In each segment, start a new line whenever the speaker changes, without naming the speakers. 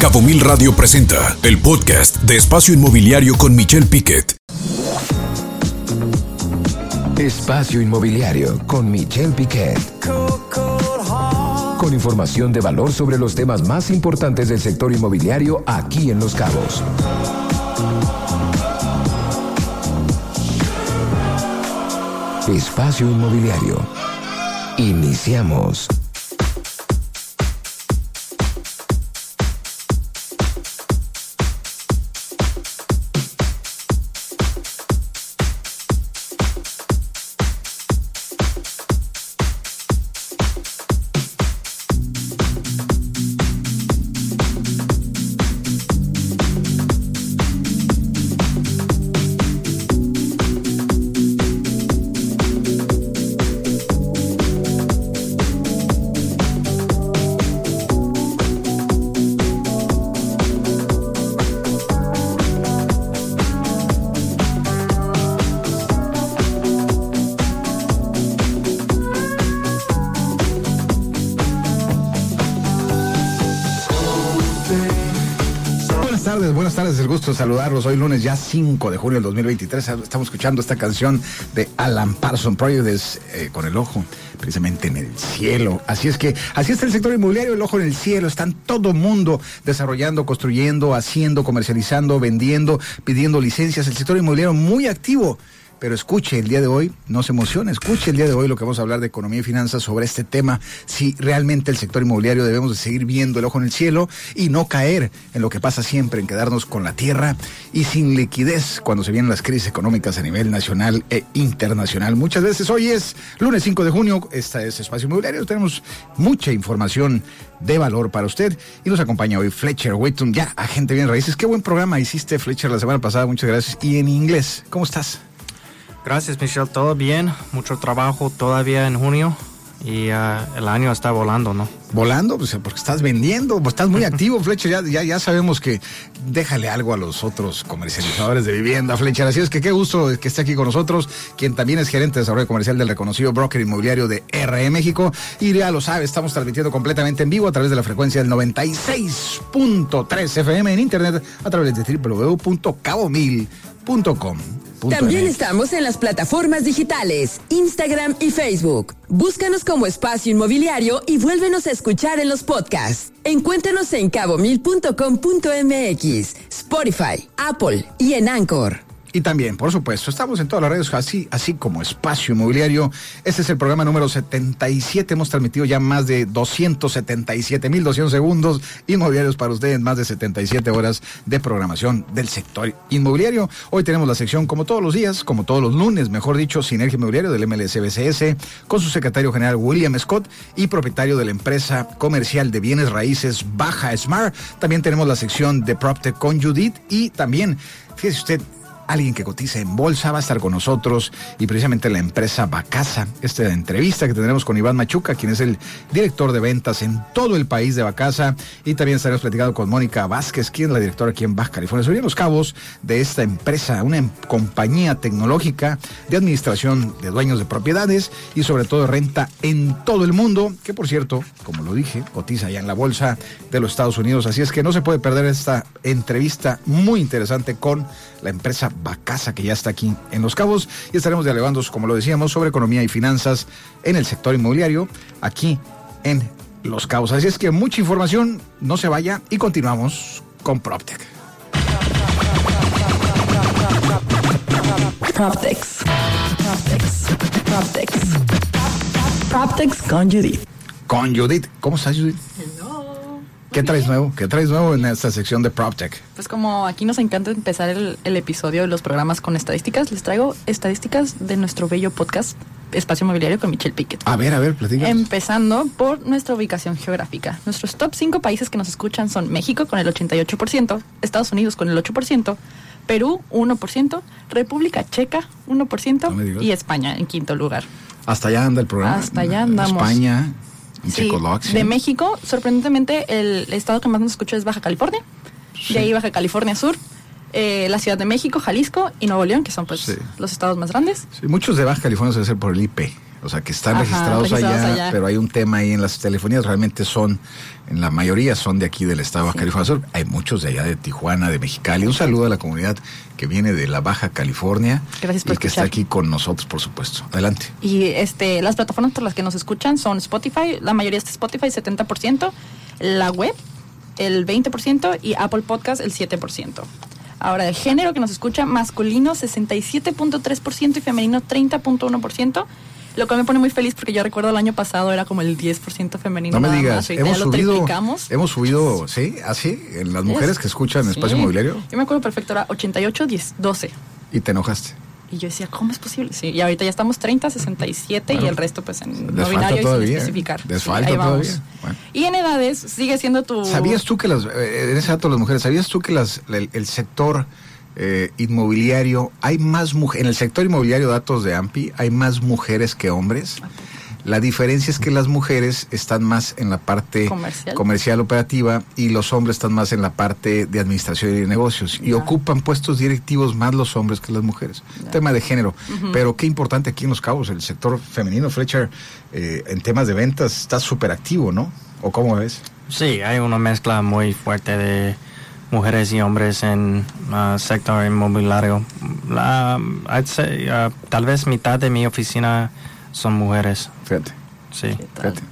Cabo Mil Radio presenta el podcast de Espacio Inmobiliario con Michelle Piquet.
Espacio Inmobiliario con Michelle Piquet. Con información de valor sobre los temas más importantes del sector inmobiliario aquí en Los Cabos. Espacio Inmobiliario. Iniciamos.
Saludarlos. Hoy lunes ya 5 de junio del 2023 estamos escuchando esta canción de Alan Parsons Project eh, con el ojo precisamente en el cielo. Así es que así está el sector inmobiliario, el ojo en el cielo, están todo mundo desarrollando, construyendo, haciendo, comercializando, vendiendo, pidiendo licencias, el sector inmobiliario muy activo. Pero escuche el día de hoy, no se emocione, escuche el día de hoy lo que vamos a hablar de economía y finanzas sobre este tema, si realmente el sector inmobiliario debemos de seguir viendo el ojo en el cielo y no caer en lo que pasa siempre, en quedarnos con la tierra y sin liquidez cuando se vienen las crisis económicas a nivel nacional e internacional. Muchas veces hoy es lunes 5 de junio, esta es Espacio Inmobiliario, tenemos mucha información de valor para usted y nos acompaña hoy Fletcher Whitton, ya agente bien raíces. Qué buen programa hiciste Fletcher la semana pasada, muchas gracias. Y en inglés, ¿cómo estás?
Gracias, Michelle. Todo bien. Mucho trabajo todavía en junio y uh, el año está volando, ¿no?
Volando, pues porque estás vendiendo, pues estás muy activo, Fletcher. Ya, ya, ya sabemos que déjale algo a los otros comercializadores de vivienda, Fletcher. Así es que qué gusto que esté aquí con nosotros, quien también es gerente de desarrollo comercial del reconocido broker inmobiliario de RE México. Y ya lo sabe, estamos transmitiendo completamente en vivo a través de la frecuencia del 96.3 FM en internet a través de www.cabomil.com.
También estamos en las plataformas digitales, Instagram y Facebook. Búscanos como Espacio Inmobiliario y vuélvenos a escuchar en los podcasts. Encuéntranos en cabomil.com.mx, Spotify, Apple y en Anchor.
Y también, por supuesto, estamos en todas las redes, así, así como Espacio Inmobiliario. Este es el programa número 77. Hemos transmitido ya más de 277.200 segundos inmobiliarios para ustedes, más de 77 horas de programación del sector inmobiliario. Hoy tenemos la sección, como todos los días, como todos los lunes, mejor dicho, Sinergia Inmobiliario del MLSBCS, con su secretario general William Scott y propietario de la empresa comercial de bienes raíces Baja Smart. También tenemos la sección de PropTech con Judith y también, fíjese usted, alguien que cotiza en bolsa, va a estar con nosotros y precisamente la empresa Bacasa. Esta entrevista que tendremos con Iván Machuca, quien es el director de ventas en todo el país de Bacasa. Y también estaremos platicando con Mónica Vázquez, quien es la directora aquí en Baja California. Sobre los cabos de esta empresa, una em compañía tecnológica de administración de dueños de propiedades y sobre todo renta en todo el mundo, que por cierto, como lo dije, cotiza ya en la bolsa de los Estados Unidos. Así es que no se puede perder esta entrevista muy interesante con la empresa Bacasa, que ya está aquí en Los Cabos, y estaremos dialogando, como lo decíamos, sobre economía y finanzas en el sector inmobiliario, aquí en Los Cabos. Así es que mucha información, no se vaya y continuamos con PropTech.
PropTechs. PropTechs. PropTechs. PropTechs con Judith.
Con Judith. ¿Cómo estás, Judith? ¿Qué traes nuevo? ¿Qué traes nuevo en esta sección de PropTech?
Pues como aquí nos encanta empezar el, el, episodio de los programas con estadísticas, les traigo estadísticas de nuestro bello podcast Espacio Inmobiliario con Michelle Piquet.
A ver, a ver, platica.
Empezando por nuestra ubicación geográfica. Nuestros top 5 países que nos escuchan son México con el 88%, Estados Unidos con el 8%, Perú 1%, República Checa 1% no y España en quinto lugar.
Hasta allá anda el programa.
Hasta allá andamos.
España.
Sí, de México, sorprendentemente, el estado que más nos escucha es Baja California. Sí. De ahí Baja California Sur, eh, la Ciudad de México, Jalisco y Nuevo León, que son pues sí. los estados más grandes.
Sí, muchos de Baja California se ser por el IP. O sea, que están
Ajá,
registrados,
registrados
allá,
allá.
pero hay un tema ahí en las telefonías, realmente son, en la mayoría son de aquí del estado de Baja
Sí.
California. Hay muchos de allá de Tijuana, de Mexicali. Un saludo a la comunidad que viene de la Baja California
Gracias por
y que está aquí con nosotros, por supuesto. Adelante.
Y este, las plataformas por las que nos escuchan son Spotify, la mayoría es Spotify, 70%, la web, el 20% y Apple Podcast, el 7%. Ahora, de género que nos escucha, masculino 67.3% y femenino 30.1%, lo cual me pone muy feliz porque yo recuerdo el año pasado era como el 10% femenino.
No me digas,
más,
hemos
ya lo
subido,
triplicamos.
hemos subido, sí, así, en las mujeres que escuchan Espacio
Sí.
Inmobiliario
Yo me acuerdo perfecto, era 88, 10, 12.
y te enojaste.
Y yo decía, ¿cómo es posible? Sí, y ahorita ya estamos 30, 67 y
Bueno,
el resto pues en
les
no
falta
binario y sin especificar.
Les
Sí,
falta todavía. Bueno.
Y en edades sigue siendo tu...
¿Sabías tú que las, eh, en ese dato las mujeres, ¿sabías tú que las, el, el sector eh, inmobiliario, hay más mujeres, en el sector inmobiliario, datos de AMPI, hay más mujeres que hombres? La diferencia es que las mujeres están más en la parte
Comercial.
comercial operativa y los hombres están más en la parte de administración y de negocios. Y ocupan puestos directivos más los hombres que las mujeres. Tema de género. Pero qué importante aquí en Los Cabos, el sector femenino, Fletcher, eh, en temas de ventas está súper activo, ¿no? ¿O cómo ves?
Sí, hay una mezcla muy fuerte de mujeres y hombres en ah, sector inmobiliario. La, I'd say, ah, tal vez mitad de mi oficina son mujeres.
Fíjate.
Sí.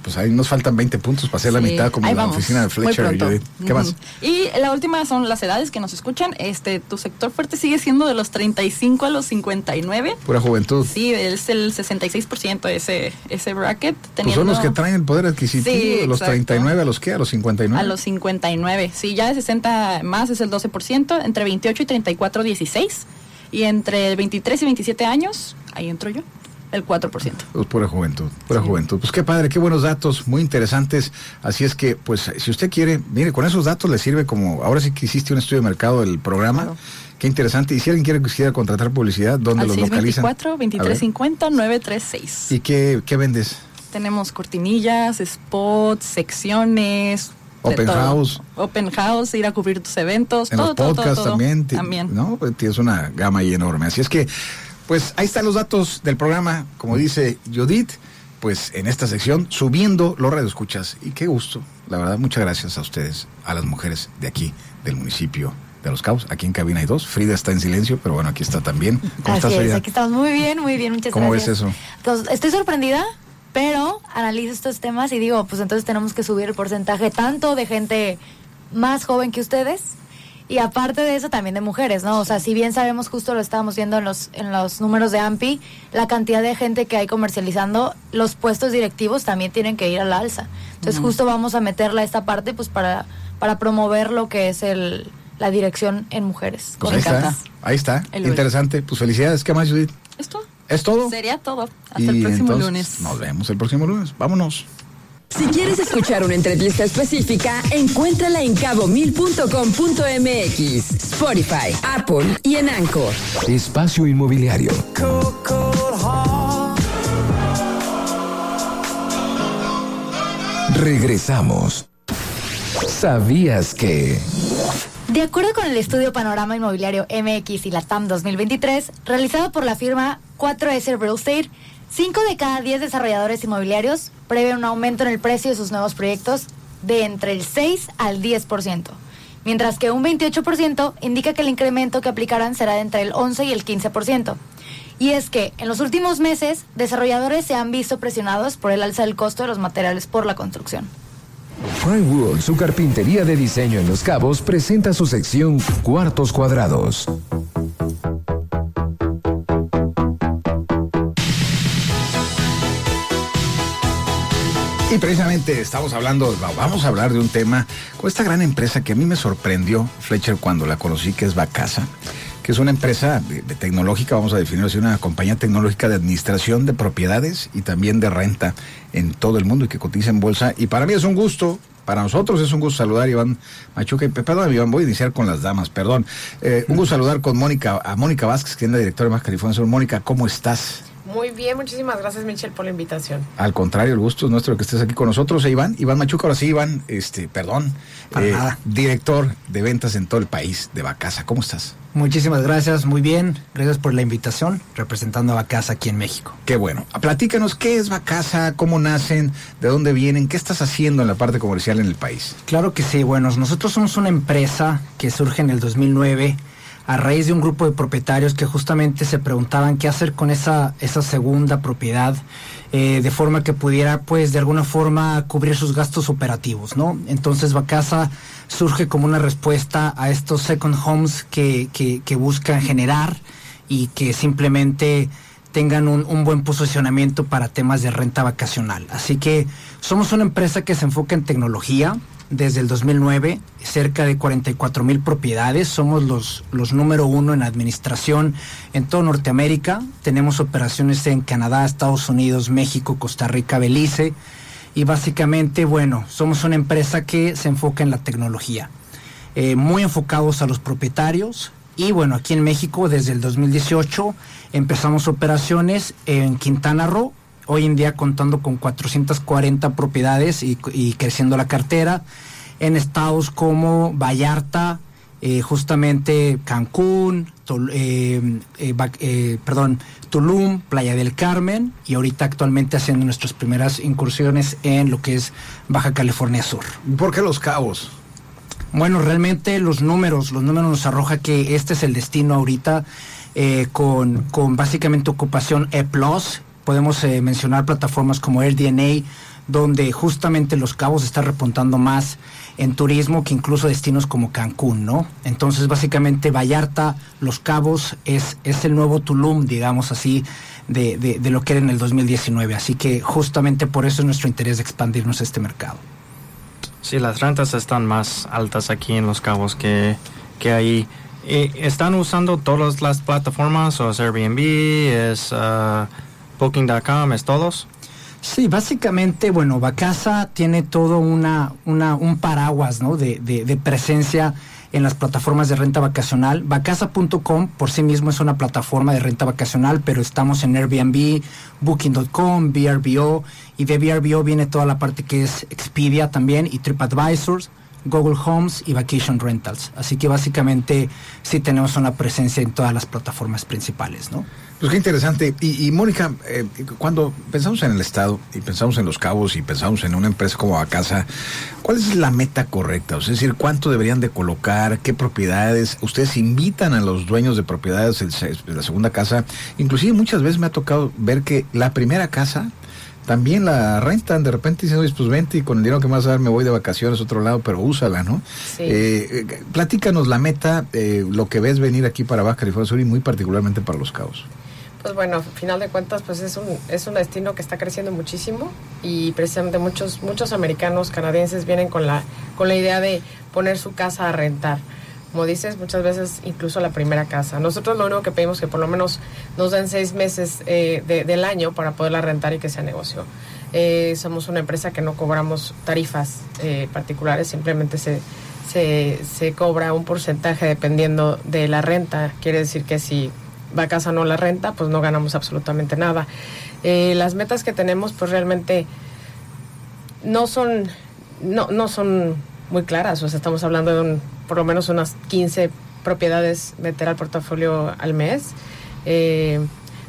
Pues ahí nos faltan 20 puntos para hacer la
Sí,
mitad como
ahí
la
vamos,
oficina de
muy
Fletcher.
pronto.
Judith. ¿Qué más?
Ujú. Y la última son las edades que nos escuchan. Este, tu sector fuerte sigue siendo de los 35 a los 59.
Pura juventud.
Sí, es el 66% ese, ese bracket.
Pues
Teniendo
son los que traen el poder adquisitivo,
Sí,
de los
exacto.
39 a los qué, a los 59.
A los 59. Sí, ya de 60 más es el 12%. Entre 28 y 34, 16. Y entre 23 y 27 años, ahí entro yo, el 4%.
Pues pura juventud, pura
Sí.
juventud. Pues qué padre, qué buenos datos, muy interesantes. Así es que, pues, si usted quiere, mire, con esos datos le sirve como, ahora sí que hiciste un estudio de mercado del programa.
Claro.
Qué interesante. Y si alguien quiere, quisiera contratar publicidad, ¿dónde
Al
los localizan?
624
A ver.
2350 936.
¿Y qué, qué vendes?
Tenemos cortinillas, spots, secciones.
Open
todo.
house.
Open house, ir a cubrir tus eventos.
En
todo,
los
todo, todo.
también.
También.
¿No? Tienes una gama ahí enorme. Así es que, pues ahí están los datos del programa. Como dice Judith, pues en esta sección, subiendo los radioescuchas. Y qué gusto. La verdad, muchas gracias a ustedes, a las mujeres de aquí, del municipio de Los Cabos. Aquí en cabina hay dos. Frida está en silencio, pero bueno, aquí está también. ¿Cómo
Así
estás,
es,
Frida?
aquí estamos muy bien, muy bien, muchas
¿Cómo
gracias.
ves eso?
Entonces, estoy sorprendida, pero analizo estos temas y digo, pues entonces tenemos que subir el porcentaje tanto de gente más joven que ustedes y aparte de eso también de mujeres, ¿no? O sea, si bien sabemos, justo lo estábamos viendo en los, en los números de AMPI, la cantidad de gente que hay comercializando, los puestos directivos también tienen que ir a la alza. Entonces justo vamos a meterla a esta parte pues para, para promover lo que es el, la dirección en mujeres.
Pues ahí está. Ahí está.
El.
Interesante. Pues felicidades. ¿Qué más, Judith?
¿Esto?
¿Es todo?
Sería todo. Hasta
Y
el próximo
entonces,
lunes.
Nos vemos el próximo lunes. Vámonos.
Si quieres escuchar una entrevista específica, encuéntrala en cabomil.com.mx, Spotify, Apple y en Anchor.
Espacio Inmobiliario. Regresamos. ¿Sabías que...
De acuerdo con el estudio Panorama Inmobiliario MX y la TAM 2023, realizado por la firma 4S Real Estate, 5 de cada 10 desarrolladores inmobiliarios prevén un aumento en el precio de sus nuevos proyectos de entre el 6 al 10%, mientras que un 28% indica que el incremento que aplicarán será de entre el 11 y el 15%. Y es que en los últimos meses, desarrolladores se han visto presionados por el alza del costo de los materiales por la construcción.
Prime Wood, su carpintería de diseño en Los Cabos, presenta su sección Cuartos Cuadrados.
Y precisamente estamos hablando, vamos a hablar de un tema con esta gran empresa que a mí me sorprendió, Fletcher, cuando la conocí, que es Bacasa, que es una empresa de, tecnológica, vamos a definirlo así, una compañía tecnológica de administración de propiedades y también de renta en todo el mundo y que cotiza en bolsa. Y para mí es un gusto, para nosotros es un gusto saludar a Iván Machuca. y- Perdón, Iván, voy a iniciar con las damas, perdón. Eh, un gusto saludar con Mónica, a Mónica Vázquez, que es la directora de Más California. Mónica, ¿cómo estás?
Muy bien, muchísimas gracias Michelle por la invitación.
Al contrario, el gusto es nuestro que estés aquí con nosotros, e Iván. Iván Machuca, ahora sí, Iván, este, perdón, eh, director de ventas en todo el país de Bacasa. ¿Cómo estás?
Muchísimas gracias, muy bien. Gracias por la invitación, representando a Bacasa aquí en México.
Qué bueno. Platícanos, ¿qué es Bacasa? ¿Cómo nacen? ¿De dónde vienen? ¿Qué estás haciendo en la parte comercial en el país?
Claro que sí. Bueno, nosotros somos una empresa que surge en el 2009 a raíz de un grupo de propietarios que justamente se preguntaban qué hacer con esa, esa segunda propiedad, eh, de forma que pudiera, pues, de alguna forma cubrir sus gastos operativos, ¿no? Entonces, Bacasa surge como una respuesta a estos second homes que, que, buscan generar y que simplemente tengan un, un, buen posicionamiento para temas de renta vacacional. Así que somos una empresa que se enfoca en tecnología, desde el 2009, cerca de 44 mil propiedades. Somos los, número uno en administración en toda Norteamérica. Tenemos operaciones en Canadá, Estados Unidos, México, Costa Rica, Belice. Y básicamente, bueno, somos una empresa que se enfoca en la tecnología. Eh, muy enfocados a los propietarios. Y bueno, aquí en México, desde el 2018, empezamos operaciones en Quintana Roo, hoy en día contando con 440 propiedades y, creciendo la cartera en estados como Vallarta, eh, justamente Cancún, eh, eh, perdón, Tulum, Playa del Carmen y ahorita actualmente haciendo nuestras primeras incursiones en lo que es Baja California Sur.
¿Por qué Los Cabos?
Bueno, realmente los números, los números nos arroja que este es el destino ahorita con, con básicamente ocupación E+, podemos eh, mencionar plataformas como AirDNA, donde justamente Los Cabos está repuntando más en turismo que incluso destinos como Cancún, ¿no? Entonces, básicamente, Vallarta, Los Cabos es, es el nuevo Tulum, digamos así, de, de, lo que era en el 2019. Así que justamente por eso es nuestro interés de expandirnos este mercado.
Sí, las rentas están más altas aquí en Los Cabos que, que ahí. Eh, ¿Están usando todas las plataformas? ¿O es Airbnb? ¿Es... Uh, Booking.com es todos.
Sí, básicamente, bueno, Bacasa tiene todo una, una, un paraguas ¿no? de, de, presencia en las plataformas de renta vacacional. Bacasa.com por sí mismo es una plataforma de renta vacacional, pero estamos en Airbnb, Booking.com, VRBO, y de VRBO viene toda la parte que es Expedia también y TripAdvisors. Google Homes y Vacation Rentals. Así que básicamente sí tenemos una presencia en todas las plataformas principales, ¿no?
Pues qué interesante. Y, Mónica, eh, cuando pensamos en el Estado y pensamos en los cabos y pensamos en una empresa como Acasa, ¿cuál es la meta correcta? es decir, ¿cuánto deberían de colocar? ¿Qué propiedades? Ustedes invitan a los dueños de propiedades de la segunda casa. Inclusive muchas veces me ha tocado ver que la primera casa también la rentan, de repente dicen, oye, pues vente y con el dinero que me vas a dar me voy de vacaciones a otro lado, pero úsala, ¿no? Sí. Eh, eh, platícanos la meta, lo que ves venir aquí para Baja California Sur y muy particularmente para los cabos
pues bueno, final de cuentas, pues es un, es un destino que está creciendo muchísimo y precisamente muchos, muchos americanos, canadienses vienen con la, con la idea de poner su casa a rentar. Como dices, muchas veces incluso la primera casa. Nosotros lo único que pedimos es que por lo menos nos den seis meses eh, del año para poderla rentar y que sea negocio. Eh, somos una empresa que no cobramos tarifas eh, particulares, simplemente se, se, se cobra un porcentaje dependiendo de la renta. Quiere decir que si va casa no la renta, pues no ganamos absolutamente nada. Las metas que tenemos, pues realmente no son, no, no son muy claras. O sea, estamos hablando de un, por lo menos unas 15 propiedades meter al portafolio al mes. Eh,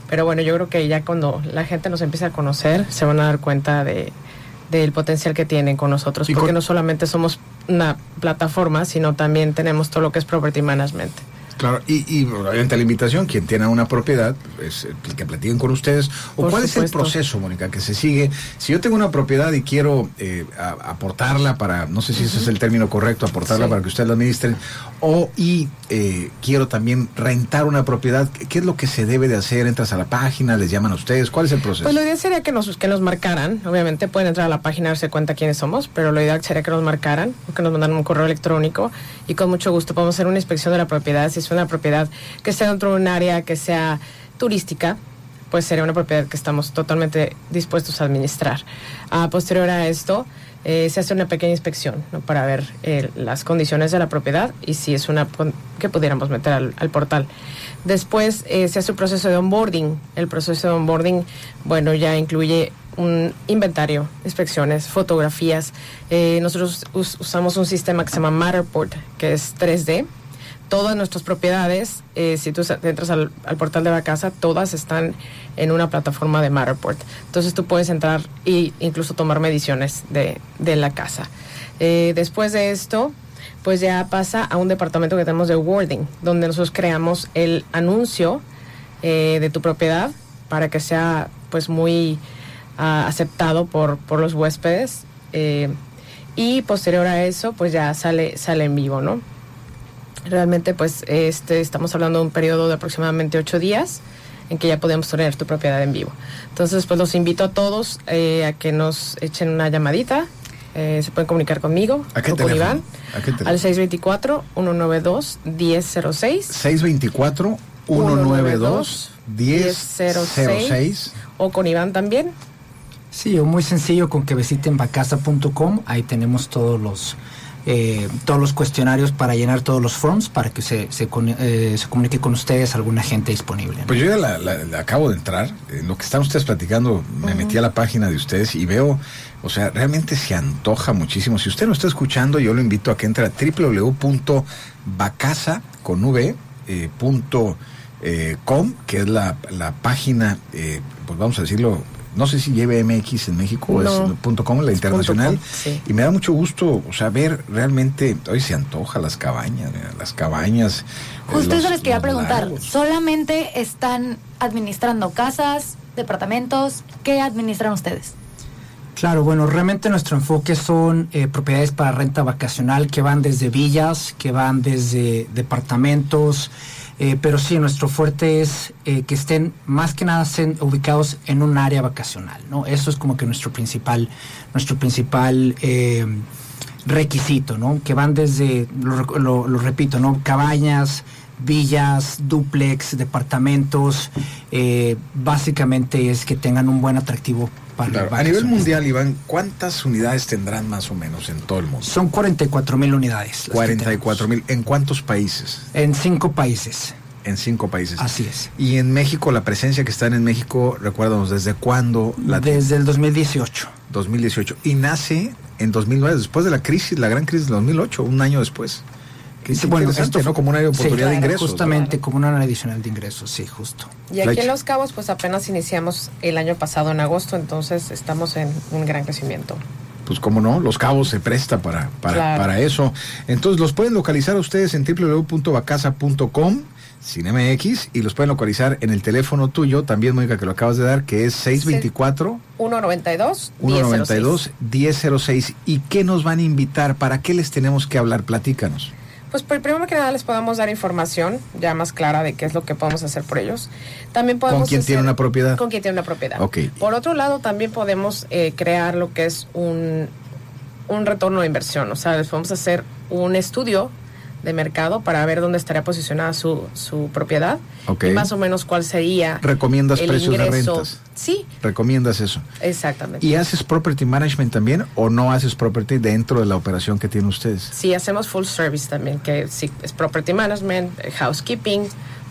pero bueno, yo creo que ya cuando la gente nos empiece a conocer, se van a dar cuenta de, del potencial que tienen con nosotros, porque no solamente somos una plataforma, sino también tenemos todo lo que es property management.
Claro, y, y obviamente la invitación, quien tiene una propiedad, es el que platiquen con ustedes. ¿O cuál es el proceso, Mónica, que se sigue? Si yo tengo una propiedad y quiero eh, aportarla para, no sé si ese es el término correcto, aportarla para que ustedes la administren, o y eh, quiero también rentar una propiedad, ¿qué es lo que se debe de hacer? ¿Entras a la página? ¿Les llaman a ustedes? ¿Cuál es el proceso?
Pues lo ideal sería que nos, que nos marcaran. Obviamente pueden entrar a la página y darse cuenta quiénes somos, pero lo ideal sería que nos marcaran o que nos mandaran un correo electrónico y con mucho gusto podemos hacer una inspección de la propiedad si una propiedad que sea dentro de un área que sea turística, pues sería una propiedad que estamos totalmente dispuestos a administrar. A posterior a esto, eh, se hace una pequeña inspección ¿no? para ver eh, las condiciones de la propiedad y si es una que pudiéramos meter al, al portal. Después eh, se hace un proceso de onboarding. El proceso de onboarding, bueno, ya incluye un inventario, inspecciones, fotografías. Eh, nosotros us- usamos un sistema que se llama Matterport, que es 3D todas nuestras propiedades, eh, si tú entras al, al portal de Bacasa, todas están en una plataforma de Matterport. Entonces tú puedes entrar e incluso tomar mediciones de, de la casa. Eh, después de esto, pues ya pasa a un departamento que tenemos de wording, donde nosotros creamos el anuncio eh, de tu propiedad para que sea pues muy ah, aceptado por, por los huéspedes. y posterior a eso, pues ya sale, sale en vivo, ¿no? Realmente, pues, este, estamos hablando de un periodo de aproximadamente ocho días en que ya podemos tener tu propiedad en vivo. Entonces, pues, los invito a todos eh, a que nos echen una llamadita. Eh, se pueden comunicar conmigo
¿A qué
o con? Iván
¿A qué
al 624-192-1006
624 192 1006
o con Iván también.
Sí, o muy sencillo con que visiten bacasa.com, ahí tenemos todos los eh, todos los cuestionarios para llenar todos los forms para que se, se, eh, se comunique con ustedes alguna gente disponible.
Pues yo ya la acabo de entrar. En lo que están ustedes platicando, me metí a la página de ustedes y veo, o sea, realmente se antoja muchísimo. Si usted no está escuchando, yo lo invito a que entre a www.bacasa con v, eh, punto, eh, com, que es la, la página, eh, pues vamos a decirlo, no sé si lleve MX en México o
No.
es punto .com, la
Es
internacional.
punto com, sí.
Y me da mucho gusto, o sea, ver realmente, hoy se antoja las cabañas, mira, las cabañas. eh,
Justo
los-
eso les quería preguntar. ¿Solamente están administrando casas, departamentos? ¿Qué administran ustedes?
Claro, bueno, realmente nuestro enfoque son eh, propiedades para renta vacacional que van desde villas, que van desde departamentos, eh, pero sí, nuestro fuerte es eh, que estén más que nada ubicados en un área vacacional, ¿no? Eso es como que nuestro principal, nuestro principal eh, requisito, ¿no? Que van desde, lo- lo repito, ¿no? Cabañas, villas, duplex, departamentos, eh, básicamente es que tengan un buen atractivo para
Claro,
el
A nivel mundial, Iván, ¿cuántas unidades tendrán más o menos en todo el mundo?
Son 44 mil unidades. las que
44
tenemos.
mil. ¿En cuántos países?
En cinco países.
En cinco países.
Así es.
Y en México, la presencia que están en México, recuérdanos, ¿desde cuándo? La
Desde el 2018.
2018. Y nace en 2009, después de la crisis, la gran crisis del 2008, un año después. Que es interesante,
esto
Como una oportunidad
Sí,
de ingresos.
Justamente como una adicional de ingresos, sí, justo.
Y aquí en Los Cabos, pues apenas iniciamos el año pasado en agosto, entonces estamos en un gran crecimiento.
Pues cómo no, Los Cabos se presta para, para,
Claro.
para eso. Entonces los pueden localizar a ustedes en www.bacasa.com sin MX y los pueden localizar en el teléfono tuyo, también Mónica que lo acabas de dar, que es 624
192
192 1006. ¿Y qué nos van a invitar? ¿Para qué les tenemos que hablar? Platícanos.
Pues por primero que nada les podemos dar información ya más clara de qué es lo que podemos hacer por ellos. También podemos
¿Con quién tiene una propiedad?
Con quien tiene una propiedad.
Ok.
Por otro lado, también podemos eh, crear lo que es un, un retorno de inversión. O sea, les podemos hacer un estudio de mercado para ver dónde estaría posicionada su, su propiedad y más o menos cuál sería
¿Recomiendas
el
precios de rentas?
Sí,
¿Recomiendas eso?
exactamente.
¿Y haces property management también o no haces property dentro de la operación que tienen ustedes?
Sí, hacemos full service también, que sí, es property management, eh, housekeeping,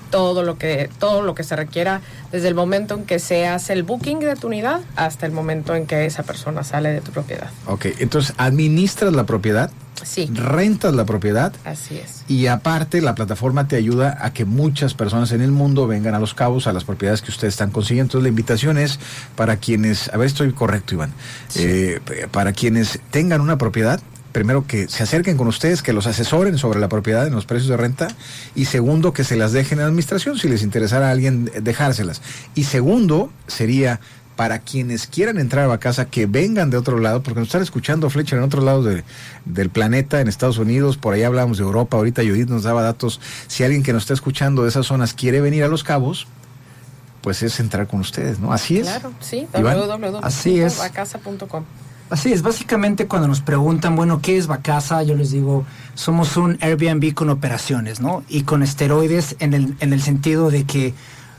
todo lo que todo lo que se requiera desde el momento en que se hace el booking de tu unidad hasta el momento en que esa persona sale de tu propiedad.
Ok, entonces administras la propiedad,
Sí,
rentas la propiedad
así es.
y aparte la plataforma te ayuda a que muchas personas en el mundo vengan a los cabos, a las propiedades que ustedes están consiguiendo. Entonces la invitación es para quienes, a ver, estoy correcto Iván, Eh, para quienes tengan una propiedad, primero que se acerquen con ustedes, que los asesoren sobre la propiedad en los precios de renta y segundo que se las dejen en administración si les interesara a alguien dejárselas. Y segundo sería para quienes quieran entrar a casa, que vengan de otro lado, porque nos están escuchando Fletcher en otro lado de- del planeta, en Estados Unidos, por ahí hablábamos de Europa, ahorita Judith nos daba datos, si alguien que nos está escuchando de esas zonas quiere venir a Los Cabos, pues es entrar con ustedes, ¿no? Así es.
Claro, sí, www.bacasa.com.
Así es, básicamente cuando nos preguntan, bueno, ¿qué es Bacasa? Yo les digo, somos un Airbnb con operaciones, ¿no? Y con esteroides en el, en el sentido de que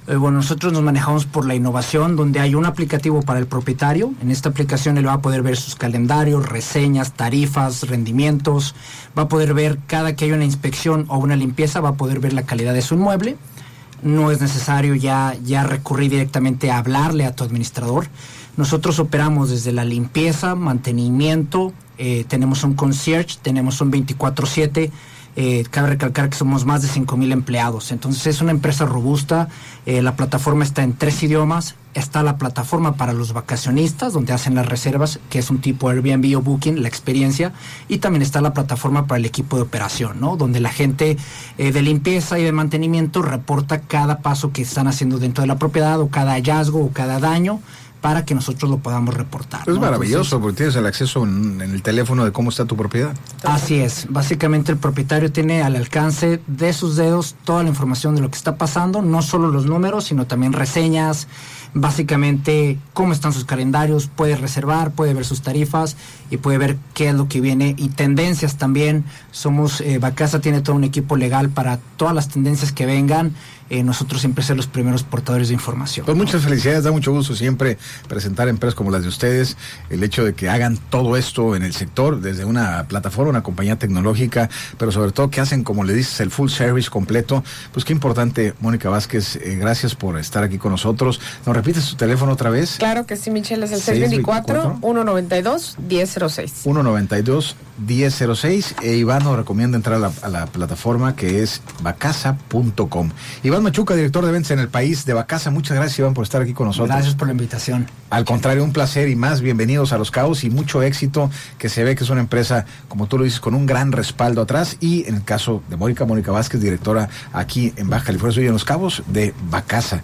Eh, bueno, nosotros nos manejamos por la innovación, donde hay un aplicativo para el propietario. En esta aplicación él va a poder ver sus calendarios, reseñas, tarifas, rendimientos. Va a poder ver cada que hay una inspección o una limpieza, va a poder ver la calidad de su inmueble. No es necesario ya, ya recurrir directamente a hablarle a tu administrador. Nosotros operamos desde la limpieza, mantenimiento, eh, tenemos un concierge, tenemos un 24/7 eh, cabe recalcar que somos más de 5.000 empleados. Entonces es una empresa robusta. Eh, la plataforma está en tres idiomas. Está la plataforma para los vacacionistas, donde hacen las reservas, que es un tipo Airbnb o Booking, la experiencia. Y también está la plataforma para el equipo de operación, ¿no? Donde la gente de limpieza y de mantenimiento reporta cada paso que están haciendo dentro de la propiedad o cada hallazgo o cada daño para que nosotros lo podamos reportar.
Es maravilloso porque tienes el acceso en, el teléfono de cómo está tu propiedad.
Así es, básicamente el propietario tiene al alcance de sus dedos toda la información de lo que está pasando, no solo los números, sino también reseñas, básicamente cómo están sus calendarios, puede reservar, puede ver sus tarifas y puede ver qué es lo que viene y tendencias también. Somos, eh, Bacasa tiene todo un equipo legal para todas las tendencias que vengan eh, nosotros siempre ser los primeros portadores de información.
Pues muchas felicidades, da mucho gusto siempre presentar empresas como las de ustedes, el hecho de que hagan todo esto en el sector, desde una plataforma, una compañía tecnológica, pero sobre todo que hacen, como le dices, el full service completo. Pues qué importante, Mónica Vázquez, eh, gracias por estar aquí con nosotros. ¿Nos repites tu teléfono otra vez?
Claro que sí, Michelle, es el 624-192-1006.
192-1006 e Iván nos recomienda entrar a la, a la plataforma que es vacasa.com. Iván Machuca, director de ventas en el país de Bacasa. Muchas gracias, Iván, por estar aquí con nosotros.
Gracias por la invitación.
Al contrario, un placer y más bienvenidos a Los Cabos y mucho éxito, que se ve que es una empresa, como tú lo dices, con un gran respaldo atrás. Y en el caso de Mónica, Mónica Vázquez, directora aquí en Baja California Sur y en Los Cabos de Bacasa.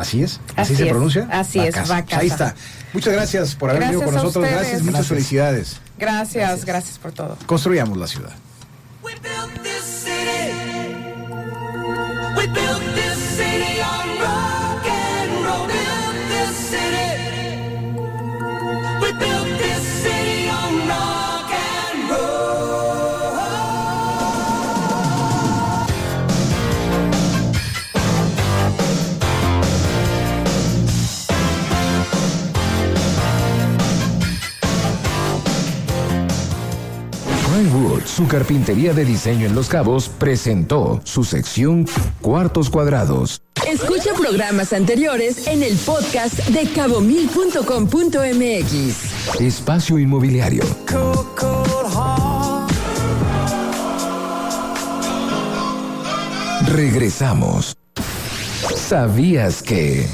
¿Así es? ¿Así, se pronuncia?
Así es,
Bacasa. Ahí está. Muchas gracias por haber venido con nosotros. Gracias, muchas felicidades.
Gracias, gracias, gracias por todo.
Construyamos la ciudad. We built this city
su carpintería de diseño en Los Cabos, presentó su sección Cuartos Cuadrados.
Escucha programas anteriores en el podcast de cabomil.com.mx.
Espacio Inmobiliario. Regresamos. ¿Sabías que?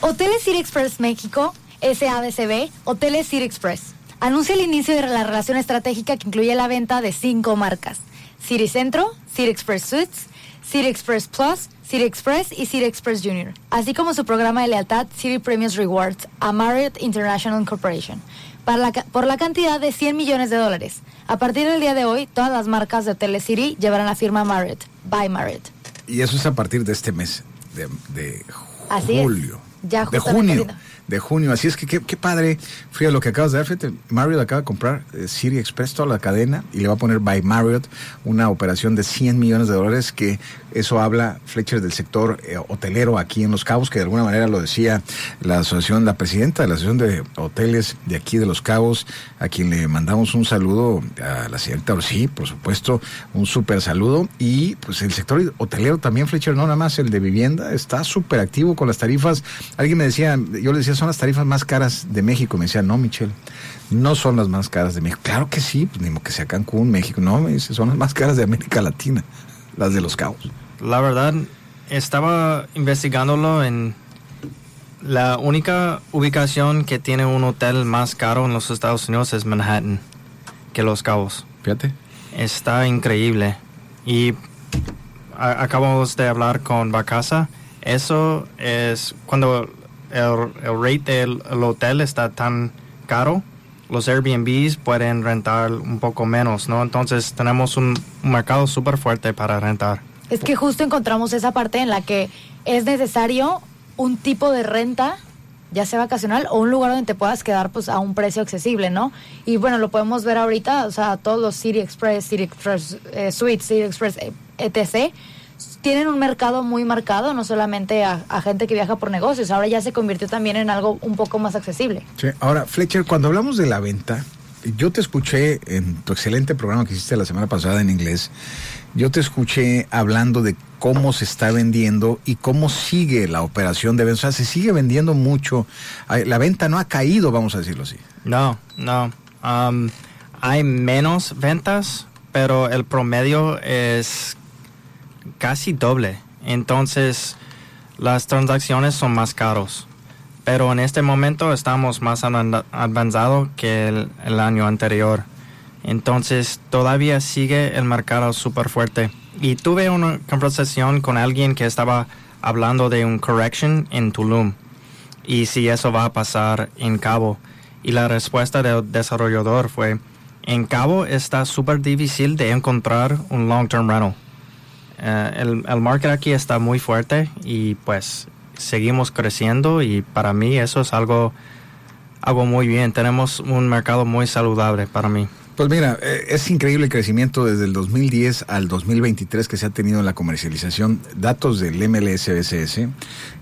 Hoteles City Express México, SADCB, Hoteles City Express anuncia el inicio de la relación estratégica que incluye la venta de cinco marcas: City Centro, City Express Suites, City Express Plus, City Express y City Express Junior, así como su programa de lealtad City Premiums Rewards a Marriott International Corporation, por la cantidad de 100 millones de dólares. A partir del día de hoy, todas las marcas de Hoteles City llevarán la firma Marriott, by Marriott.
Y eso es a partir de este mes, de, julio.
Ya
de junio de junio. Así es que qué, padre, Frida, lo que acabas de dar. Fíjate, Marriott acaba de comprar eh, City Express, toda la cadena, y le va a poner by Marriott una operación de 100 millones de dólares, que eso habla, Fletcher, del sector eh, hotelero aquí en Los Cabos, que de alguna manera lo decía la asociación, la presidenta de la asociación de hoteles de aquí de Los Cabos, a quien le mandamos un saludo a la señorita Orsi, por supuesto, un súper saludo. Y pues el sector hotelero también, Fletcher, no nada más el de vivienda, está súper activo con las tarifas. Alguien me decía, yo le decía, son las tarifas más caras de México. Me decía, no, Michelle, no son las más caras de México. Claro que sí, pues, ni que sea Cancún, México. No, me dice, son las más caras de América Latina, las de los cabos.
La verdad, estaba investigándolo en la única ubicación que tiene un hotel más caro en los Estados Unidos es Manhattan, que Los Cabos.
Fíjate.
Está increíble. Y acabamos de hablar con Bacasa. Eso es cuando el, el rate del hotel está tan caro, los Airbnbs pueden rentar un poco menos, ¿no? Entonces tenemos un, mercado súper fuerte para rentar.
Es que justo encontramos esa parte en la que es necesario un tipo de renta, ya sea vacacional o un lugar donde te puedas quedar pues a un precio accesible, ¿no? Y bueno, lo podemos ver ahorita, o sea, todos los City Express, City Express eh, Suites, City Express, eh, etc., tienen un mercado muy marcado, no solamente a, a gente que viaja por negocios, ahora ya se convirtió también en algo un poco más accesible.
Sí, ahora, Fletcher, cuando hablamos de la venta, yo te escuché en tu excelente programa que hiciste la semana pasada en inglés, yo te escuché hablando de cómo se está vendiendo y cómo sigue la operación de venta. O sea, se sigue vendiendo mucho. La venta no ha caído, vamos a decirlo así.
No, no. Um, hay menos ventas, pero el promedio es casi doble. Entonces, las transacciones son más caros. Pero en este momento estamos más avan- avanzados que el, el año anterior. Entonces, todavía sigue el mercado súper fuerte. Y tuve una conversación con alguien que estaba hablando de un correction en Tulum y si eso va a pasar en Cabo. Y la respuesta del desarrollador fue, en Cabo está súper difícil de encontrar un long-term rental. Eh, el, el market aquí está muy fuerte y pues seguimos creciendo y para mí eso es algo, algo muy bien. Tenemos un mercado muy saludable para mí.
Pues mira, eh, es increíble el crecimiento desde el 2010 al 2023 que se ha tenido en la comercialización. Datos del MLSBCS,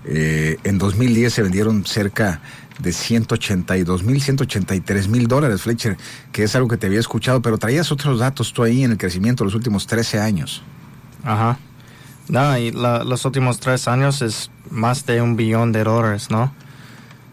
eh, en 2010 se vendieron cerca de 182 mil, 183 mil dólares, Fletcher, que es algo que te había escuchado, pero traías otros datos tú ahí en el crecimiento de los últimos 13 años.
Ajá. No, y la- los últimos tres años es más de un billón de dólares, ¿no?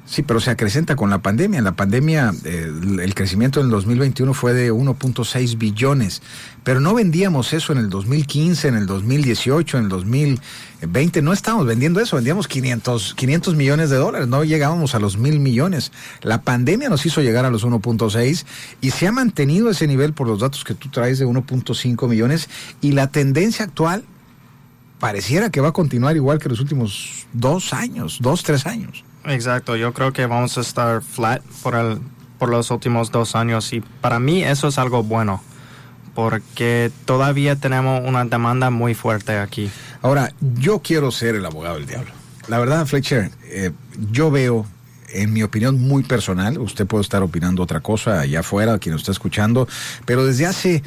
Sí, pero se acrecenta con la pandemia. En la pandemia eh, el crecimiento en el 2021 fue de 1.6 billones, pero no vendíamos eso en el 2015, en el 2018, en el 2020. No estábamos vendiendo eso, vendíamos 500, 500 millones de dólares, no llegábamos a los mil millones. La pandemia nos hizo llegar a los 1.6 y se ha mantenido ese nivel por los datos que tú traes de 1.5 millones y la tendencia actual pareciera que va a continuar igual que los últimos dos años, dos, tres años.
Exacto, yo creo que vamos a estar flat por, el, por los últimos dos años y para mí eso es algo bueno porque todavía tenemos una demanda muy fuerte aquí.
Ahora, yo quiero ser el abogado del diablo. La verdad, Fletcher, eh, yo veo, en mi opinión muy personal, usted puede estar opinando otra cosa allá afuera, quien nos está escuchando, pero desde hace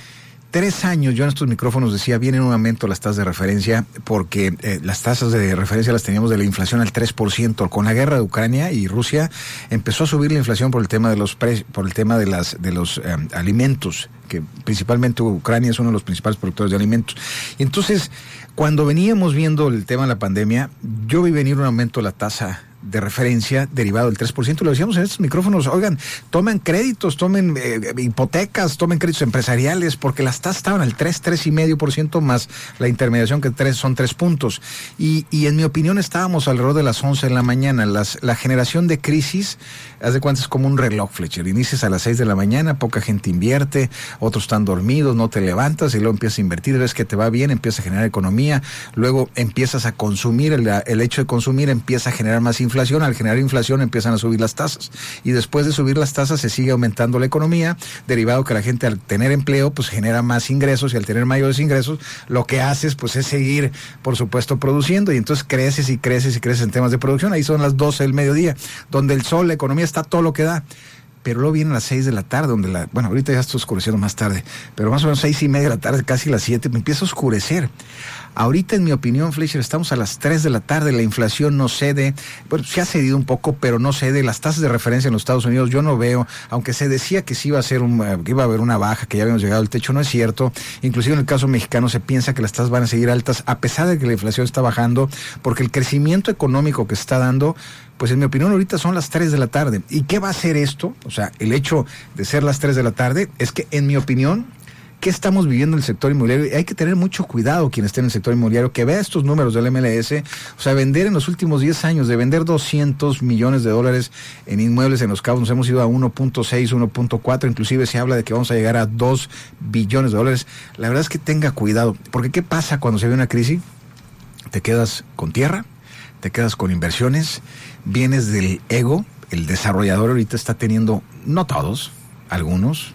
tres años yo en estos micrófonos decía, viene un aumento las tasas de referencia, porque eh, las tasas de referencia las teníamos de la inflación al 3%. Con la guerra de Ucrania y Rusia empezó a subir la inflación por el tema de los pre- por el tema de las de los eh, alimentos, que principalmente Ucrania es uno de los principales productores de alimentos. Y entonces, cuando veníamos viendo el tema de la pandemia, yo vi venir un aumento de la tasa de referencia derivado del 3%. Lo decíamos en estos micrófonos, oigan, tomen créditos, tomen eh, hipotecas, tomen créditos empresariales, porque las tasas estaban al 3, 3,5% más la intermediación que tres, son 3 puntos. Y, y en mi opinión estábamos alrededor de las 11 de la mañana. Las, la generación de crisis, haz de cuenta, es como un reloj, Fletcher. Inicias a las 6 de la mañana, poca gente invierte, otros están dormidos, no te levantas y luego empiezas a invertir, ves que te va bien, empiezas a generar economía, luego empiezas a consumir, el, el hecho de consumir empieza a generar más inflación, al generar inflación empiezan a subir las tasas. Y después de subir las tasas se sigue aumentando la economía, derivado que la gente al tener empleo pues genera más ingresos y al tener mayores ingresos lo que haces pues es seguir por supuesto produciendo. Y entonces creces y creces y creces en temas de producción, ahí son las 12 del mediodía, donde el sol, la economía está todo lo que da. Pero luego vienen las 6 de la tarde, donde la, bueno, ahorita ya está oscureciendo más tarde, pero más o menos seis y media de la tarde, casi las 7, me empieza a oscurecer. Ahorita, en mi opinión, Fletcher, estamos a las 3 de la tarde, la inflación no cede, bueno, se ha cedido un poco, pero no cede. Las tasas de referencia en los Estados Unidos yo no veo, aunque se decía que sí iba a ser un, eh, que iba a haber una baja, que ya habíamos llegado al techo, no es cierto. Inclusive en el caso mexicano se piensa que las tasas van a seguir altas, a pesar de que la inflación está bajando, porque el crecimiento económico que se está dando, pues en mi opinión ahorita son las 3 de la tarde. ¿Y qué va a hacer esto? O sea, el hecho de ser las 3 de la tarde es que en mi opinión ¿Qué estamos viviendo en el sector inmobiliario? Hay que tener mucho cuidado quien esté en el sector inmobiliario, que vea estos números del MLS. O sea, vender en los últimos 10 años, de vender 200 millones de dólares en inmuebles en los cabos, nos hemos ido a 1.6, 1.4, inclusive se habla de que vamos a llegar a 2 billones de dólares. La verdad es que tenga cuidado, porque ¿qué pasa cuando se ve una crisis? Te quedas con tierra, te quedas con inversiones, vienes del ego, el desarrollador ahorita está teniendo, no todos, algunos,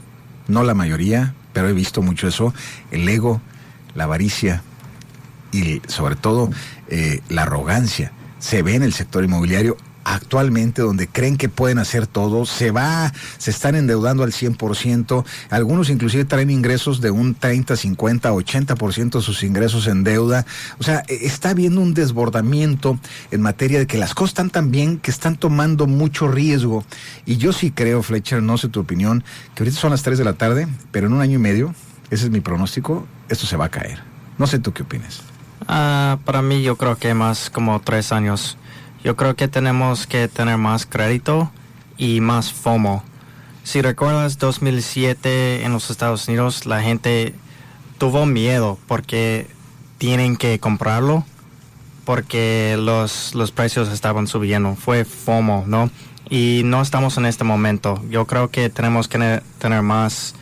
no la mayoría, pero he visto mucho eso, el ego, la avaricia y sobre todo eh, la arrogancia. Se ve en el sector inmobiliario actualmente, donde creen que pueden hacer todo, se va, se están endeudando al 100%, algunos inclusive traen ingresos de un 30, 50, 80% de sus ingresos en deuda. O sea, e, está habiendo un desbordamiento en materia de que las cosas están tan bien que están tomando mucho riesgo. Y yo sí creo, Fletcher, no sé tu opinión, que ahorita son las 3 de la tarde, pero en un año y medio, ese es mi pronóstico, esto se va a caer. No sé tú qué opinas.
Ah, para mí yo creo que más como tres años. Yo creo que tenemos que tener más crédito y más FOMO. Si recuerdas 2007 en los Estados Unidos, la gente tuvo miedo porque tienen que comprarlo porque los, los precios estaban subiendo. Fue FOMO, ¿no? Y no estamos en este momento. Yo creo que tenemos que tener más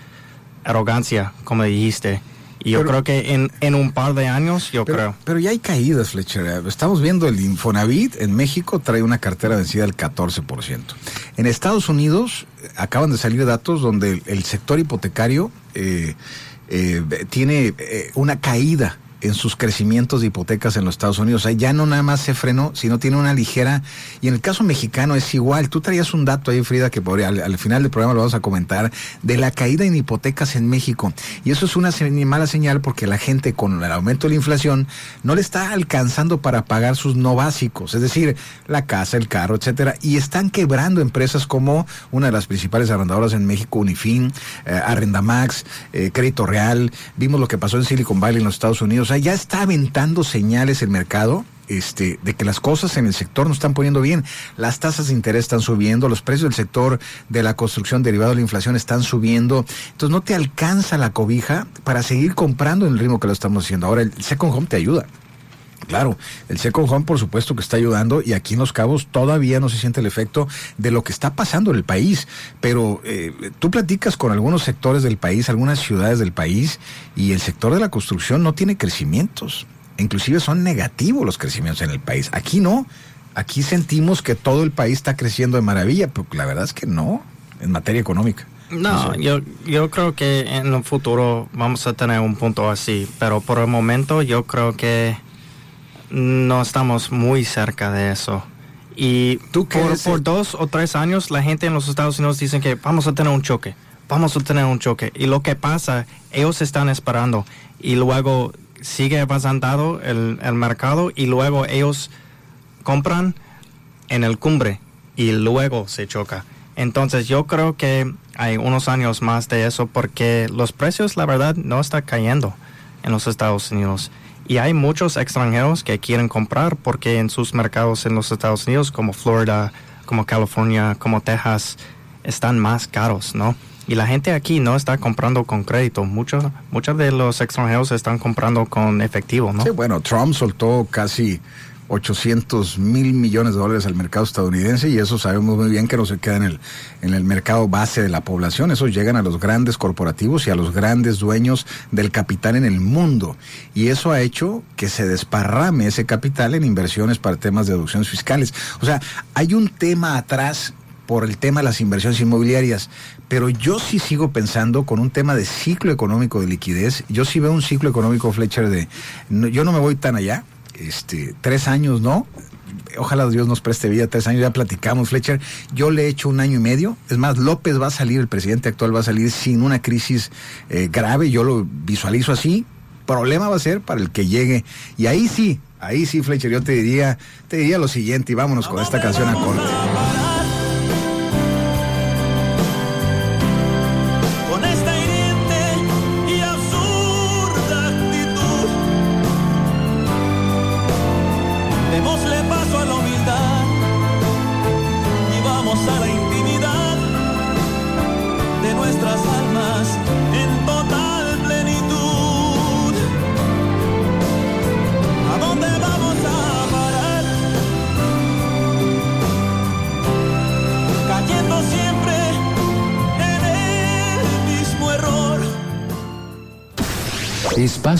arrogancia, como dijiste. Yo creo que en, en, un par de años, yo creo.
Pero ya hay caídas, Fletcher. Estamos viendo el Infonavit en México trae una cartera vencida del 14%. En Estados Unidos acaban de salir datos donde el, sector hipotecario eh, eh, tiene eh, una caída en sus crecimientos de hipotecas en los Estados Unidos. O sea, ya no nada más se frenó, sino tiene una ligera. Y en el caso mexicano es igual. Tú traías un dato ahí, Frida, que al, al, final del programa lo vamos a comentar, de la caída en hipotecas en México. Y eso es una mala señal porque la gente con el aumento de la inflación no le está alcanzando para pagar sus no básicos, es decir, la casa, el carro, etcétera. Y están quebrando empresas como una de las principales arrendadoras en México, Unifin, eh, Arrendamax, eh, Crédito Real. Vimos lo que pasó en Silicon Valley en los Estados Unidos sea, ya está aventando señales el mercado este, de que las cosas en el sector no están poniendo bien. Las tasas de interés están subiendo, los precios del sector de la construcción derivado de la inflación están subiendo. Entonces no te alcanza la cobija para seguir comprando en el ritmo que lo estamos haciendo. Ahora el Second Home te ayuda. Claro, el Second Home por supuesto que está ayudando y aquí en Los Cabos todavía no se siente el efecto de lo que está pasando en el país, pero eh, tú platicas con algunos sectores del país, algunas ciudades del país y el sector de la construcción no tiene crecimientos, inclusive son negativos los crecimientos en el país. Aquí no, aquí sentimos que todo el país está creciendo de maravilla, pero la verdad es que no, en materia económica.
No, yo, yo creo que en un futuro vamos a tener un punto así, pero por el momento yo creo que no estamos muy cerca de eso. Y ¿Tú por, por dos o tres años la gente en los Estados Unidos dice que vamos a tener un choque, vamos a tener un choque. Y lo que pasa, ellos están esperando y luego sigue avanzando el, el mercado y luego ellos compran en el cumbre y luego se choca. Entonces yo creo que hay unos años más de eso porque los precios, la verdad, no están cayendo en los Estados Unidos. Y hay muchos extranjeros que quieren comprar porque en sus mercados en los Estados Unidos, como Florida, como California, como Texas, están más caros, ¿no? Y la gente aquí no está comprando con crédito. Muchos muchos de los extranjeros están comprando con efectivo, ¿no?
Sí, bueno, Trump soltó casi 800 mil millones de dólares al mercado estadounidense y eso sabemos muy bien que no se queda en el, en el mercado base de la población, esos llegan a los grandes corporativos y a los grandes dueños del capital en el mundo. Y eso ha hecho que se desparrame ese capital en inversiones para temas de deducciones fiscales. O sea, hay un tema atrás por el tema de las inversiones inmobiliarias, pero yo sí sigo pensando con un tema de ciclo económico de liquidez, yo sí veo un ciclo económico Fletcher de, yo no me voy tan allá, este, tres años, ¿no? Ojalá Dios nos preste vida, tres años, ya platicamos, Fletcher. Yo le he hecho un año y medio. Es más, López va a salir, el presidente actual va a salir sin una crisis eh, grave, yo lo visualizo así. Problema va a ser para el que llegue. Y ahí sí, ahí sí, Fletcher, yo te diría, te diría lo siguiente y vámonos con esta canción a corte.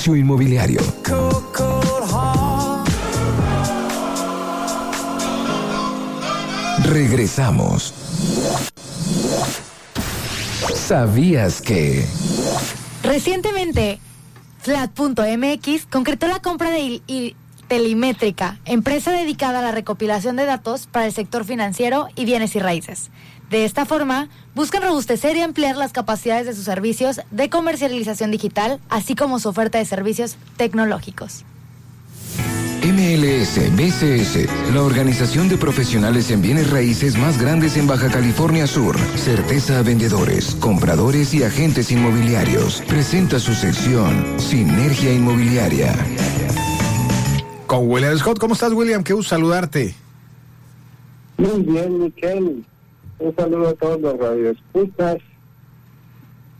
Inmobiliario. Regresamos. ¿Sabías que?
Recientemente, Flat.mx concretó la compra de Telimétrica, empresa dedicada a la recopilación de datos para el sector financiero y bienes y raíces. De esta forma, buscan robustecer y ampliar las capacidades de sus servicios de comercialización digital, así como su oferta de servicios tecnológicos.
MLS BCS, la organización de profesionales en bienes raíces más grandes en Baja California Sur. Certeza a vendedores, compradores y agentes inmobiliarios. Presenta su sección Sinergia Inmobiliaria.
Con William Scott, ¿cómo estás, William? Qué gusto saludarte.
Muy bien, Miquel. Un saludo a todos los radioescuchas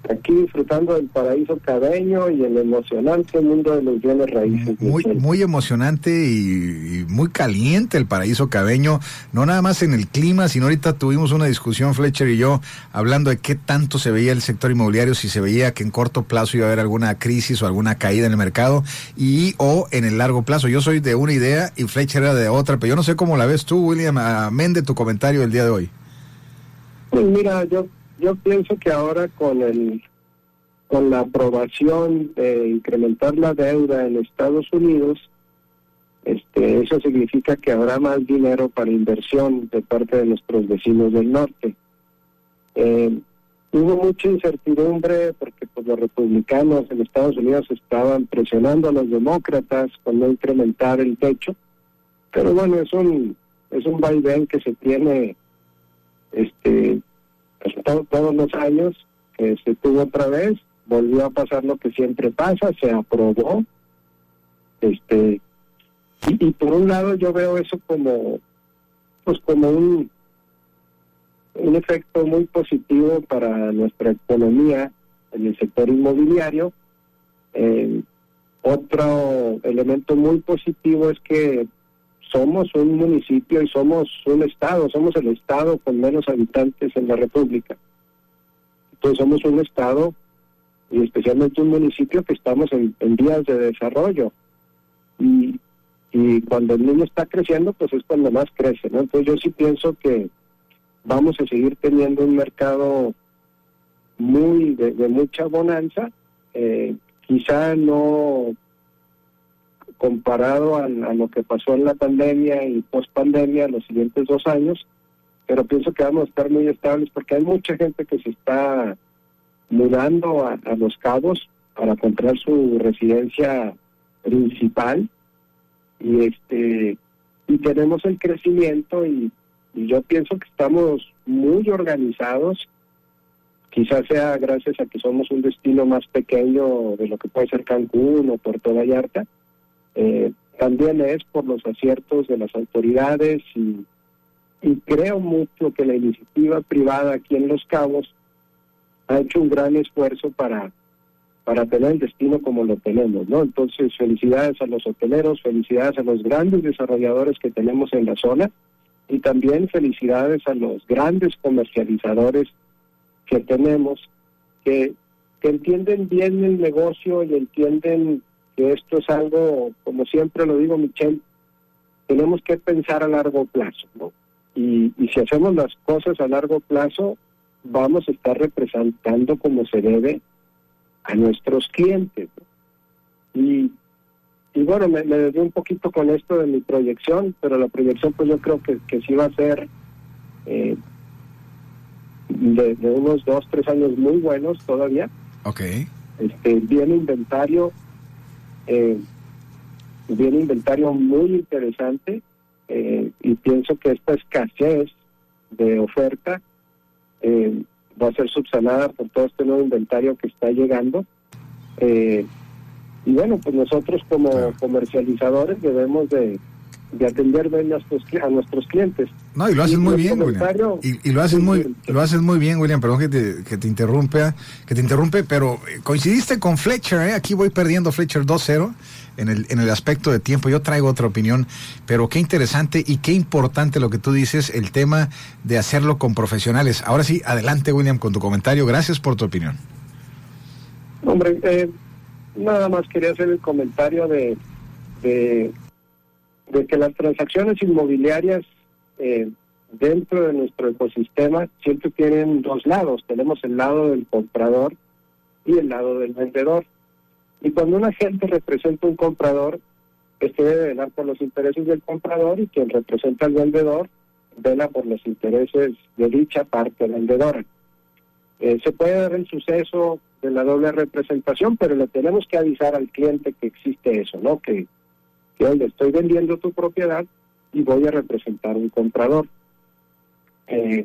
aquí disfrutando del paraíso cabeño y el emocionante mundo de los bienes raíces.
Muy, muy emocionante y, muy caliente el paraíso cabeño, no nada más en el clima, sino ahorita tuvimos una discusión, Fletcher y yo, hablando de qué tanto se veía el sector inmobiliario, si se veía que en corto plazo iba a haber alguna crisis o alguna caída en el mercado y o en el largo plazo. Yo soy de una idea y Fletcher era de otra, pero yo no sé cómo la ves tú, William, amén de tu comentario del día de hoy.
Pues mira, yo yo pienso que ahora con el con la aprobación de incrementar la deuda en Estados Unidos, este, eso significa que habrá más dinero para inversión de parte de nuestros vecinos del norte. Eh, hubo mucha incertidumbre porque pues, los republicanos en Estados Unidos estaban presionando a los demócratas con no incrementar el techo, pero bueno, es un es un vaivén que se tiene este todos los años que se tuvo otra vez, volvió a pasar lo que siempre pasa, se aprobó. Este y, por un lado yo veo eso como pues como un un efecto muy positivo para nuestra economía en el sector inmobiliario. Eh, otro elemento muy positivo es que somos un municipio y somos un estado, somos el estado con menos habitantes en la República. Entonces somos un estado y especialmente un municipio que estamos en, vías de desarrollo. Y, cuando el niño está creciendo, pues es cuando más crece, ¿no? Entonces yo sí pienso que vamos a seguir teniendo un mercado muy de, mucha bonanza, eh, quizá no comparado a, lo que pasó en la pandemia y post pandemia los siguientes dos años, pero pienso que vamos a estar muy estables porque hay mucha gente que se está mudando a, Los Cabos para comprar su residencia principal. Y este y tenemos el crecimiento y, y yo pienso que estamos muy organizados. Quizás sea gracias a que somos un destino más pequeño de lo que puede ser Cancún o Puerto Vallarta eh, también es por los aciertos de las autoridades y, creo mucho que la iniciativa privada aquí en Los Cabos ha hecho un gran esfuerzo para para tener el destino como lo tenemos, ¿no? Entonces, felicidades a los hoteleros, felicidades a los grandes desarrolladores que tenemos en la zona y también felicidades a los grandes comercializadores que tenemos que entienden bien el negocio y entienden que esto es algo, como siempre lo digo, Michelle, tenemos que pensar a largo plazo, ¿no? Y, si hacemos las cosas a largo plazo, vamos a estar representando como se debe a nuestros clientes. Y, y bueno, me, me un poquito con esto de mi proyección, pero la proyección pues yo creo que, que sí va a ser eh, de, de, unos dos, tres años muy buenos todavía.
Ok.
Este, bien inventario, eh, viene inventario muy interesante eh, y pienso que esta escasez de oferta eh, va a ser subsanada por todo este nuevo inventario que está llegando. Eh, y bueno, pues nosotros como comercializadores debemos de, de atender bien a nuestros, a nuestros clientes.
No, y lo haces muy bien, William. Y, lo haces muy, lo haces muy bien, William. Perdón que te, que te interrumpe, que te interrumpe, pero eh, coincidiste con Fletcher, ¿eh? Aquí voy perdiendo Fletcher 2-0 en el, en el aspecto de tiempo. Yo traigo otra opinión, pero qué interesante y qué importante lo que tú dices, el tema de hacerlo con profesionales. Ahora sí, adelante, William, con tu comentario. Gracias por tu opinión.
Hombre, eh, nada más quería hacer el comentario de, de de que las transacciones inmobiliarias eh, dentro de nuestro ecosistema siempre tienen dos lados. Tenemos el lado del comprador y el lado del vendedor. Y cuando una gente representa un comprador, Este debe velar por los intereses del comprador y quien representa al vendedor vela por los intereses de dicha parte vendedora. Eh, se puede dar el suceso de la doble representación, pero le tenemos que avisar al cliente que existe eso, ¿no? Que, que le estoy vendiendo tu propiedad y voy a representar un comprador. Eh,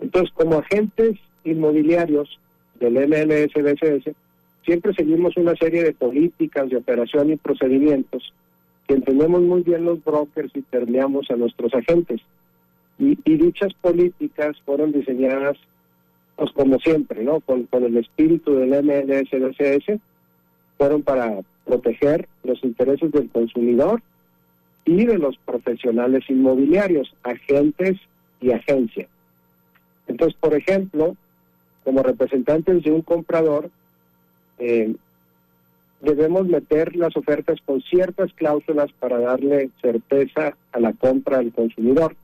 entonces, como agentes inmobiliarios del MLS siempre seguimos una serie de políticas de operación y procedimientos que entendemos muy bien los brokers y permeamos a nuestros agentes. Y, dichas políticas fueron diseñadas, pues como siempre, ¿no? Con, con el espíritu del MLSDCS, fueron para proteger los intereses del consumidor y de los profesionales inmobiliarios, agentes y agencias. Entonces, por ejemplo, como representantes de un comprador, eh, debemos meter las ofertas con ciertas cláusulas para darle certeza a la compra al consumidor.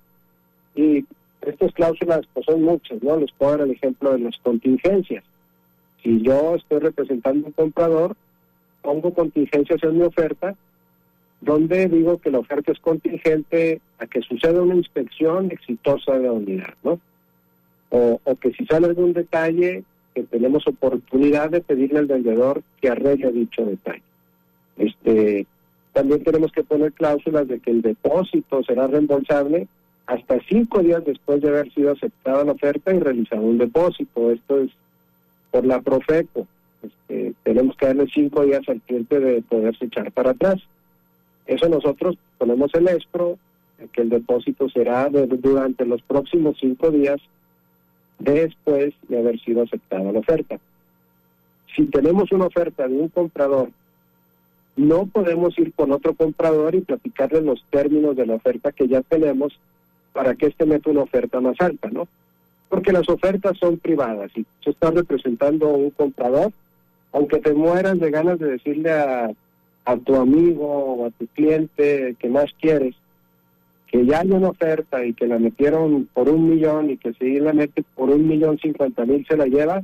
Y estas cláusulas pues son muchas, ¿no? Les puedo dar el ejemplo de las contingencias. Si yo estoy representando a un comprador, pongo contingencias en mi oferta, donde digo que la oferta es contingente a que suceda una inspección exitosa de la unidad, ¿no? O, o que si sale algún detalle, que tenemos oportunidad de pedirle al vendedor que arregle dicho detalle. Este, también tenemos que poner cláusulas de que el depósito será reembolsable hasta cinco días después de haber sido aceptada la oferta y realizado un depósito. Esto es por la Profeco. Este, tenemos que darle cinco días al cliente de poderse echar para atrás. Eso nosotros ponemos el escro, que el depósito será durante los próximos cinco días después de haber sido aceptada la oferta. Si tenemos una oferta de un comprador, no podemos ir con otro comprador y platicarle los términos de la oferta que ya tenemos para que éste meta una oferta más alta, ¿no? Porque las ofertas son privadas y tú estás representando un comprador, aunque te mueras de ganas de decirle a, a tu amigo o a tu cliente que más quieres, que ya hay una oferta y que la metieron por un millón y que si la mete por un millón cincuenta mil se la lleva,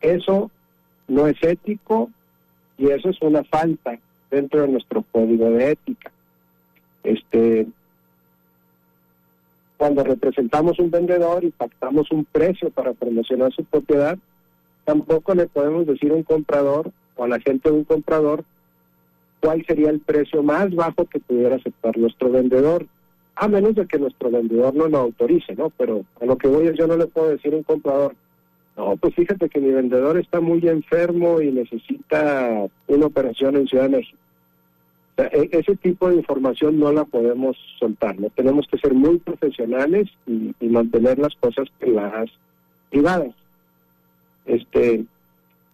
eso no es ético y eso es una falta dentro de nuestro código de ética. Este, cuando representamos un vendedor y pactamos un precio para promocionar su propiedad, tampoco le podemos decir a un comprador o a la gente de un comprador cuál sería el precio más bajo que pudiera aceptar nuestro vendedor, a menos de que nuestro vendedor no lo autorice, ¿no? Pero a lo que voy es yo no le puedo decir a un comprador, no, pues fíjate que mi vendedor está muy enfermo y necesita una operación en Ciudad de México. E, ese tipo de información no la podemos soltar, ¿no? Tenemos que ser muy profesionales y, y mantener las cosas privadas, privadas. Este,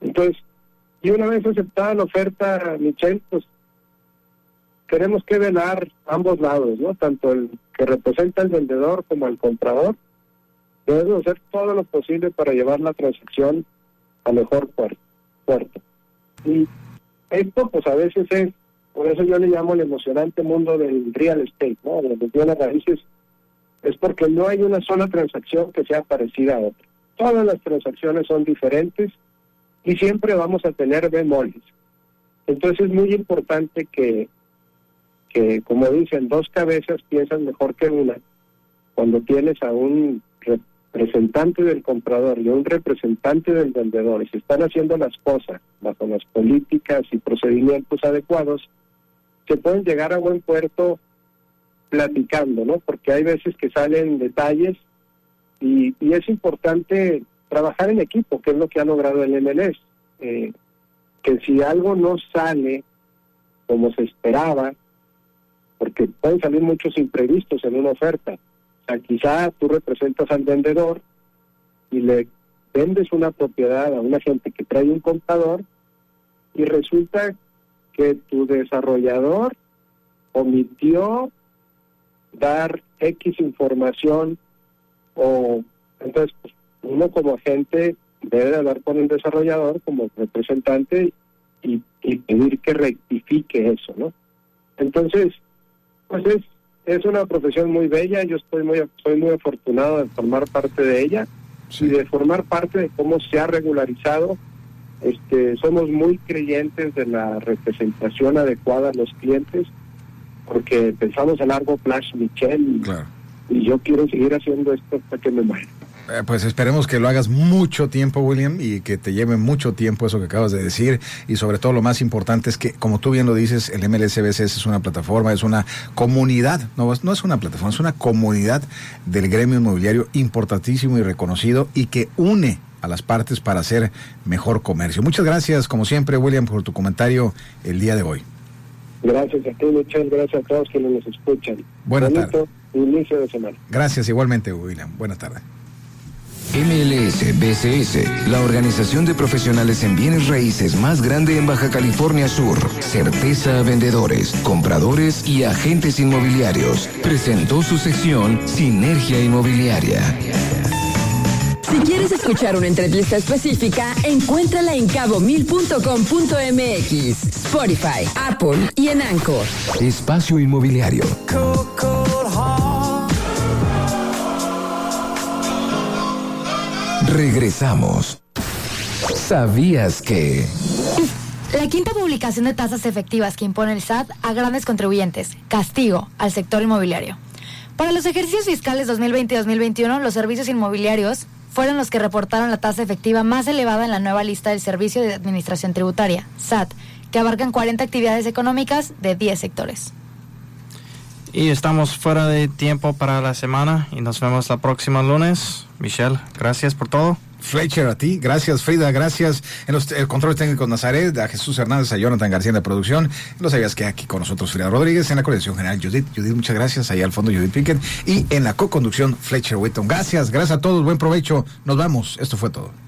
entonces, y una vez aceptada la oferta, Michelle, pues tenemos que velar ambos lados, ¿no? Tanto el que representa al vendedor como el comprador. Debemos hacer todo lo posible para llevar la transacción a mejor puerto. Y esto, pues a veces es, por eso yo le llamo el emocionante mundo del real estate, ¿no? De bienes raíces, es porque no hay una sola transacción que sea parecida a otra. Todas las transacciones son diferentes y siempre vamos a tener bemoles. Entonces es muy importante que que, como dicen, dos cabezas piensan mejor que una. Cuando tienes a un representante del comprador y a un representante del vendedor y se están haciendo las cosas bajo las políticas y procedimientos adecuados, se pueden llegar a buen puerto platicando, ¿no? Porque hay veces que salen detalles y, y es importante trabajar en equipo, que es lo que ha logrado el MLS. Eh, que si algo no sale como se esperaba, porque pueden salir muchos imprevistos en una oferta. O sea, quizá tú representas al vendedor y le vendes una propiedad a una gente que trae un comprador y resulta que tu desarrollador omitió dar X información o entonces pues, uno como agente debe hablar con el desarrollador como representante y, y pedir que rectifique eso, ¿no? Entonces, pues es, es una profesión muy bella, yo estoy muy, soy muy afortunado de formar parte de ella y de formar parte de cómo se ha regularizado. Este, somos muy creyentes de la representación adecuada a los clientes porque pensamos a largo plazo, Michelle, y yo quiero seguir haciendo esto hasta que me muera.
Eh, pues esperemos que lo hagas mucho tiempo, William, y que te lleve mucho tiempo eso que acabas de decir. Y sobre todo lo más importante es que, como tú bien lo dices, el MLSBC es una plataforma, es una comunidad, no, no es una plataforma, es una comunidad del gremio inmobiliario importantísimo y reconocido y que une a las partes para hacer mejor comercio. Muchas gracias, como siempre, William, por tu comentario el día de hoy.
Gracias a ti, muchas gracias a todos quienes nos escuchan.
Buenas tardes.
Inicio de semana.
Gracias igualmente, William. Buenas tardes.
MLS BCS, la organización de profesionales en bienes raíces más grande en Baja California Sur, certeza a vendedores, compradores y agentes inmobiliarios, presentó su sección Sinergia Inmobiliaria.
Si quieres escuchar una entrevista específica, encuéntrala en cabomil.com.mx, Spotify, Apple y en Anchor.
Espacio Inmobiliario. Regresamos. ¿Sabías que...
La quinta publicación de tasas efectivas que impone el SAT a grandes contribuyentes. Castigo al sector inmobiliario. Para los ejercicios fiscales 2020 y 2021, los servicios inmobiliarios fueron los que reportaron la tasa efectiva más elevada en la nueva lista del Servicio de Administración Tributaria, SAT, que abarcan 40 actividades económicas de 10 sectores.
Y estamos fuera de tiempo para la semana y nos vemos la próxima lunes. Michelle, gracias por todo.
Fletcher, a ti. Gracias, Frida. Gracias. En los el control técnico Nazaret, a Jesús Hernández, a Jonathan García de producción. No sabías que aquí con nosotros Frida Rodríguez, en la coordinación general Judith. Judith, muchas gracias. Ahí al fondo Judith Pinkett. Y en la co-conducción Fletcher Whitton. Gracias, gracias a todos. Buen provecho. Nos vamos. Esto fue todo.